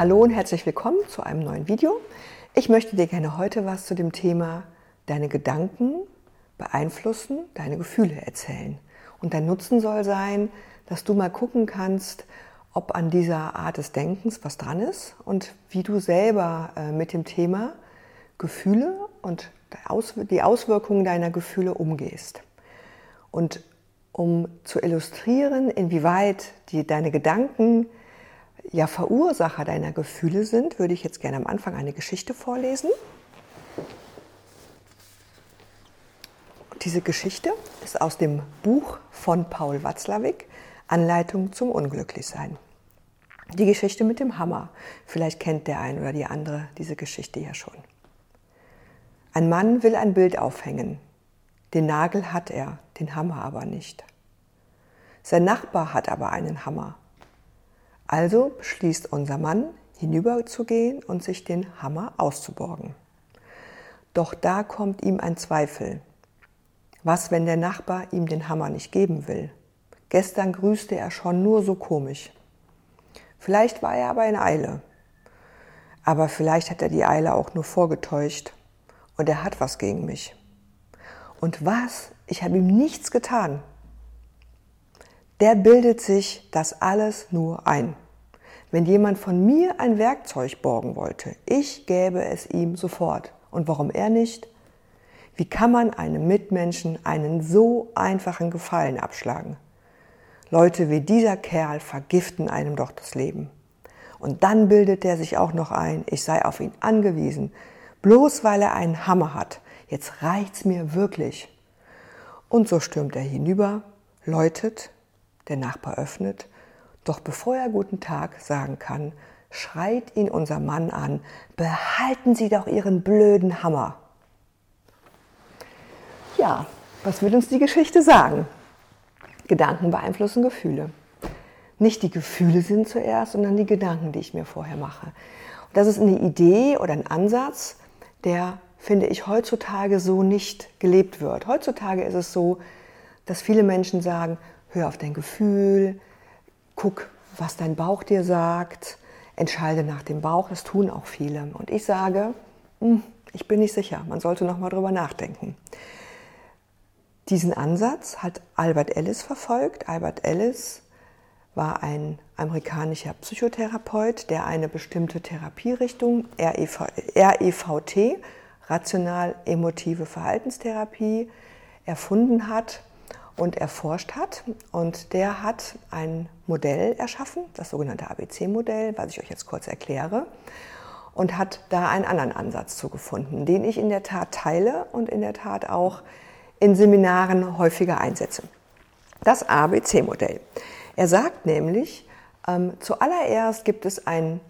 hallo und herzlich willkommen zu einem neuen Video. Ich möchte dir gerne heute was zu dem Thema deine Gedanken beeinflussen, deine Gefühle erzählen. Und dein Nutzen soll sein, dass du mal gucken kannst, ob an dieser Art des Denkens was dran ist und wie du selber äh, mit dem Thema Gefühle und die Auswirkungen deiner Gefühle umgehst. Und um zu illustrieren, inwieweit die, deine Gedanken ja Verursacher deiner Gefühle sind, würde ich jetzt gerne am Anfang eine Geschichte vorlesen. Diese Geschichte ist aus dem Buch von Paul Watzlawick, Anleitung zum Unglücklichsein. Die Geschichte mit dem Hammer. Vielleicht kennt der ein oder die andere diese Geschichte ja schon. Ein Mann will ein Bild aufhängen. Den Nagel hat er, den Hammer aber nicht. Sein Nachbar hat aber einen Hammer. Also beschließt unser Mann, hinüberzugehen und sich den Hammer auszuborgen. Doch da kommt ihm ein Zweifel. Was, wenn der Nachbar ihm den Hammer nicht geben will? Gestern grüßte er schon nur so komisch. Vielleicht war er aber in Eile. Aber vielleicht hat er die Eile auch nur vorgetäuscht. Und er hat was gegen mich. Und was? Ich habe ihm nichts getan der bildet sich das alles nur ein. Wenn jemand von mir ein Werkzeug borgen wollte, ich gäbe es ihm sofort. Und warum er nicht? Wie kann man einem Mitmenschen einen so einfachen Gefallen abschlagen? Leute wie dieser Kerl vergiften einem doch das Leben. Und dann bildet er sich auch noch ein, ich sei auf ihn angewiesen, bloß weil er einen Hammer hat. Jetzt reicht's mir wirklich. Und so stürmt er hinüber, läutet, der Nachbar öffnet, doch bevor er guten Tag sagen kann, schreit ihn unser Mann an, behalten Sie doch Ihren blöden Hammer. Ja, was will uns die Geschichte sagen? Gedanken beeinflussen Gefühle. Nicht die Gefühle sind zuerst, sondern die Gedanken, die ich mir vorher mache. Und das ist eine Idee oder ein Ansatz, der, finde ich, heutzutage so nicht gelebt wird. Heutzutage ist es so, dass viele Menschen sagen, hör auf dein Gefühl, guck, was dein Bauch dir sagt, entscheide nach dem Bauch. Das tun auch viele. Und ich sage, hm, ich bin nicht sicher, man sollte noch mal drüber nachdenken. Diesen Ansatz hat Albert Ellis verfolgt. Albert Ellis war ein amerikanischer Psychotherapeut, der eine bestimmte Therapierichtung, REVT, rational-emotive Verhaltenstherapie, erfunden hat und erforscht hat. Und der hat ein Modell erschaffen, das sogenannte ABC-Modell, was ich euch jetzt kurz erkläre, und hat da einen anderen Ansatz zu gefunden, den ich in der Tat teile und in der Tat auch in Seminaren häufiger einsetze. Das ABC-Modell. Er sagt nämlich, ähm, zuallererst gibt es ein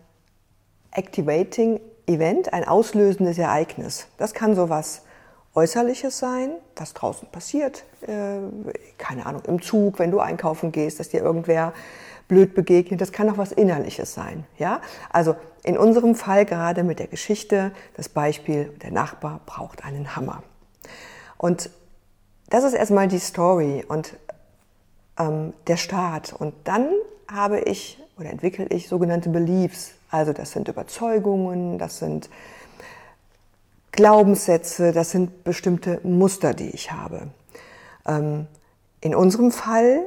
Activating Event, ein auslösendes Ereignis. Das kann sowas Äußerliches sein, was draußen passiert, äh, keine Ahnung, im Zug, wenn du einkaufen gehst, dass dir irgendwer blöd begegnet, das kann auch was Innerliches sein. Ja? Also in unserem Fall gerade mit der Geschichte, das Beispiel, der Nachbar braucht einen Hammer. Und das ist erstmal die Story und ähm, der Start. Und dann habe ich oder entwickle ich sogenannte Beliefs. Also das sind Überzeugungen, das sind Glaubenssätze, das sind bestimmte Muster, die ich habe. Ähm, in unserem Fall,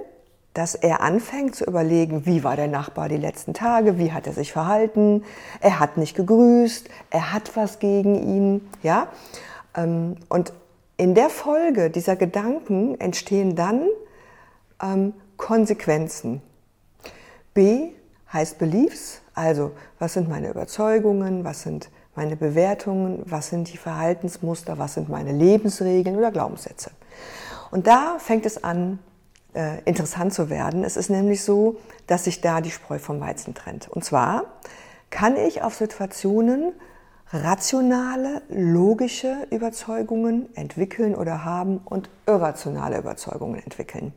dass er anfängt zu überlegen, wie war der Nachbar die letzten Tage, wie hat er sich verhalten, er hat nicht gegrüßt, er hat was gegen ihn, ja. Ähm, und in der Folge dieser Gedanken entstehen dann ähm, Konsequenzen. B heißt Beliefs, also was sind meine Überzeugungen, was sind meine Bewertungen, was sind die Verhaltensmuster, was sind meine Lebensregeln oder Glaubenssätze. Und da fängt es an, äh, interessant zu werden. Es ist nämlich so, dass sich da die Spreu vom Weizen trennt. Und zwar kann ich auf Situationen rationale, logische Überzeugungen entwickeln oder haben und irrationale Überzeugungen entwickeln.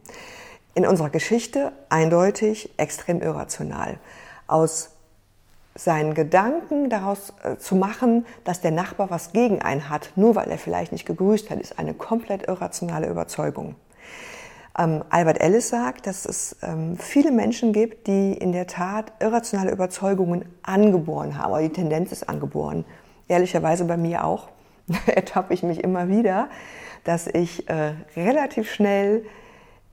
In unserer Geschichte eindeutig extrem irrational. Aus seinen Gedanken daraus äh, zu machen, dass der Nachbar was gegen einen hat, nur weil er vielleicht nicht gegrüßt hat, ist eine komplett irrationale Überzeugung. Ähm, Albert Ellis sagt, dass es ähm, viele Menschen gibt, die in der Tat irrationale Überzeugungen angeboren haben, aber die Tendenz ist angeboren. Ehrlicherweise bei mir auch. ertappe ich mich immer wieder, dass ich äh, relativ schnell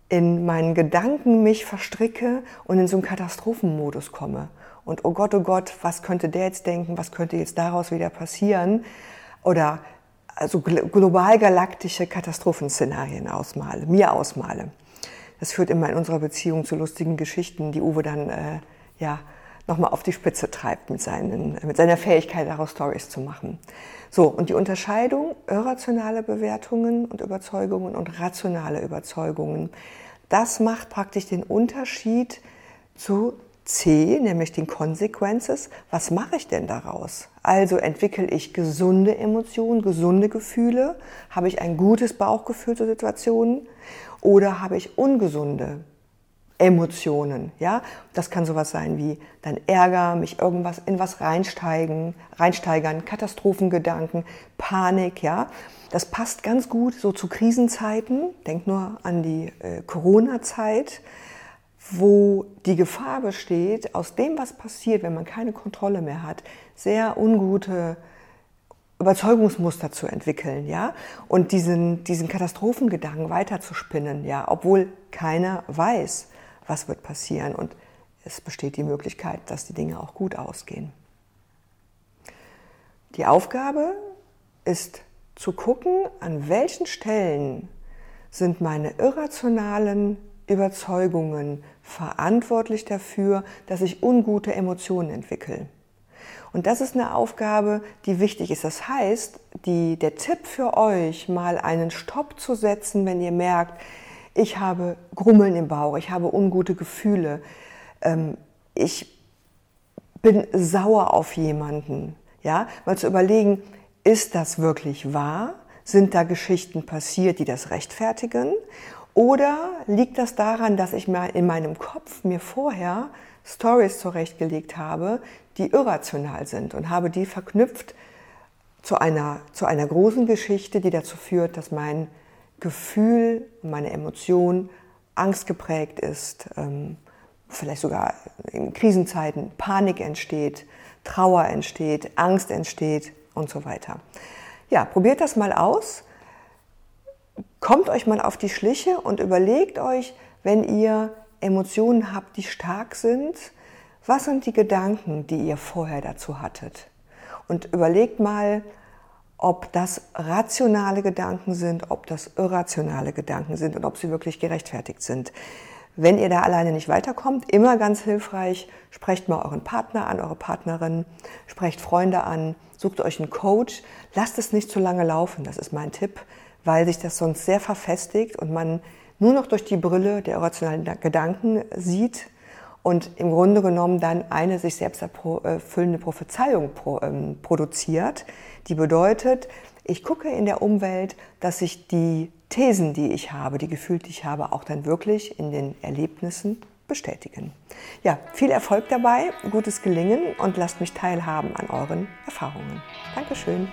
in meinen Gedanken mich verstricke und in so einen Katastrophenmodus komme. Und oh Gott, oh Gott, was könnte der jetzt denken, was könnte jetzt daraus wieder passieren? Oder also global galaktische Katastrophenszenarien ausmale, mir ausmale. Das führt immer in unserer Beziehung zu lustigen Geschichten, die Uwe dann äh, ja nochmal auf die Spitze treibt mit, seinen, mit seiner Fähigkeit, daraus Stories zu machen. So, und die Unterscheidung irrationale Bewertungen und Überzeugungen und rationale Überzeugungen, das macht praktisch den Unterschied zu C, nämlich den Consequences. Was mache ich denn daraus? Also entwickle ich gesunde Emotionen, gesunde Gefühle? Habe ich ein gutes Bauchgefühl zu Situationen? Oder habe ich ungesunde Emotionen, ja? Das kann sowas sein wie dann Ärger, mich irgendwas in was reinsteigen, reinsteigern, Katastrophengedanken, Panik, ja? Das passt ganz gut so zu Krisenzeiten. Denk nur an die äh, Corona-Zeit, wo die Gefahr besteht, aus dem, was passiert, wenn man keine Kontrolle mehr hat, sehr ungute Überzeugungsmuster zu entwickeln, ja, und diesen, diesen Katastrophengedanken weiterzuspinnen, ja, obwohl keiner weiß, was wird passieren. Und es besteht die Möglichkeit, dass die Dinge auch gut ausgehen. Die Aufgabe ist zu gucken, an welchen Stellen sind meine irrationalen Überzeugungen verantwortlich dafür, dass ich ungute Emotionen entwickle. Und das ist eine Aufgabe, die wichtig ist. Das heißt, die, der Tipp für euch, mal einen Stopp zu setzen, wenn ihr merkt, ich habe Grummeln im Bauch, ich habe ungute Gefühle, ähm, ich bin sauer auf jemanden. Ja, mal zu überlegen, ist das wirklich wahr? Sind da Geschichten passiert, die das rechtfertigen? Oder liegt das daran, dass ich mal in meinem Kopf mir vorher Stories zurechtgelegt habe, die irrational sind und habe die verknüpft zu einer, zu einer großen Geschichte, die dazu führt, dass mein Gefühl, meine Emotion angstgeprägt ist, ähm, vielleicht sogar in Krisenzeiten Panik entsteht, Trauer entsteht, Angst entsteht und so weiter. Ja, probiert das mal aus. Kommt euch mal auf die Schliche und überlegt euch, wenn ihr Emotionen habt, die stark sind, was sind die Gedanken, die ihr vorher dazu hattet? Und überlegt mal, ob das rationale Gedanken sind, ob das irrationale Gedanken sind und ob sie wirklich gerechtfertigt sind. Wenn ihr da alleine nicht weiterkommt, immer ganz hilfreich, sprecht mal euren Partner an, eure Partnerin, sprecht Freunde an, sucht euch einen Coach, lasst es nicht zu lange laufen, das ist mein Tipp, weil sich das sonst sehr verfestigt und man nur noch durch die Brille der irrationalen Gedanken sieht und im Grunde genommen dann eine sich selbst erfüllende Prophezeiung ähm, produziert, die bedeutet, ich gucke in der Umwelt, dass sich die Thesen, die ich habe, die Gefühle, die ich habe, auch dann wirklich in den Erlebnissen bestätigen. Ja, viel Erfolg dabei, gutes Gelingen und lasst mich teilhaben an euren Erfahrungen. Dankeschön.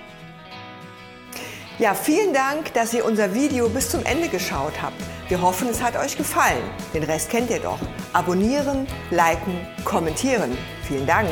Ja, vielen Dank, dass ihr unser Video bis zum Ende geschaut habt. Wir hoffen, es hat euch gefallen. Den Rest kennt ihr doch. Abonnieren, liken, kommentieren. Vielen Dank.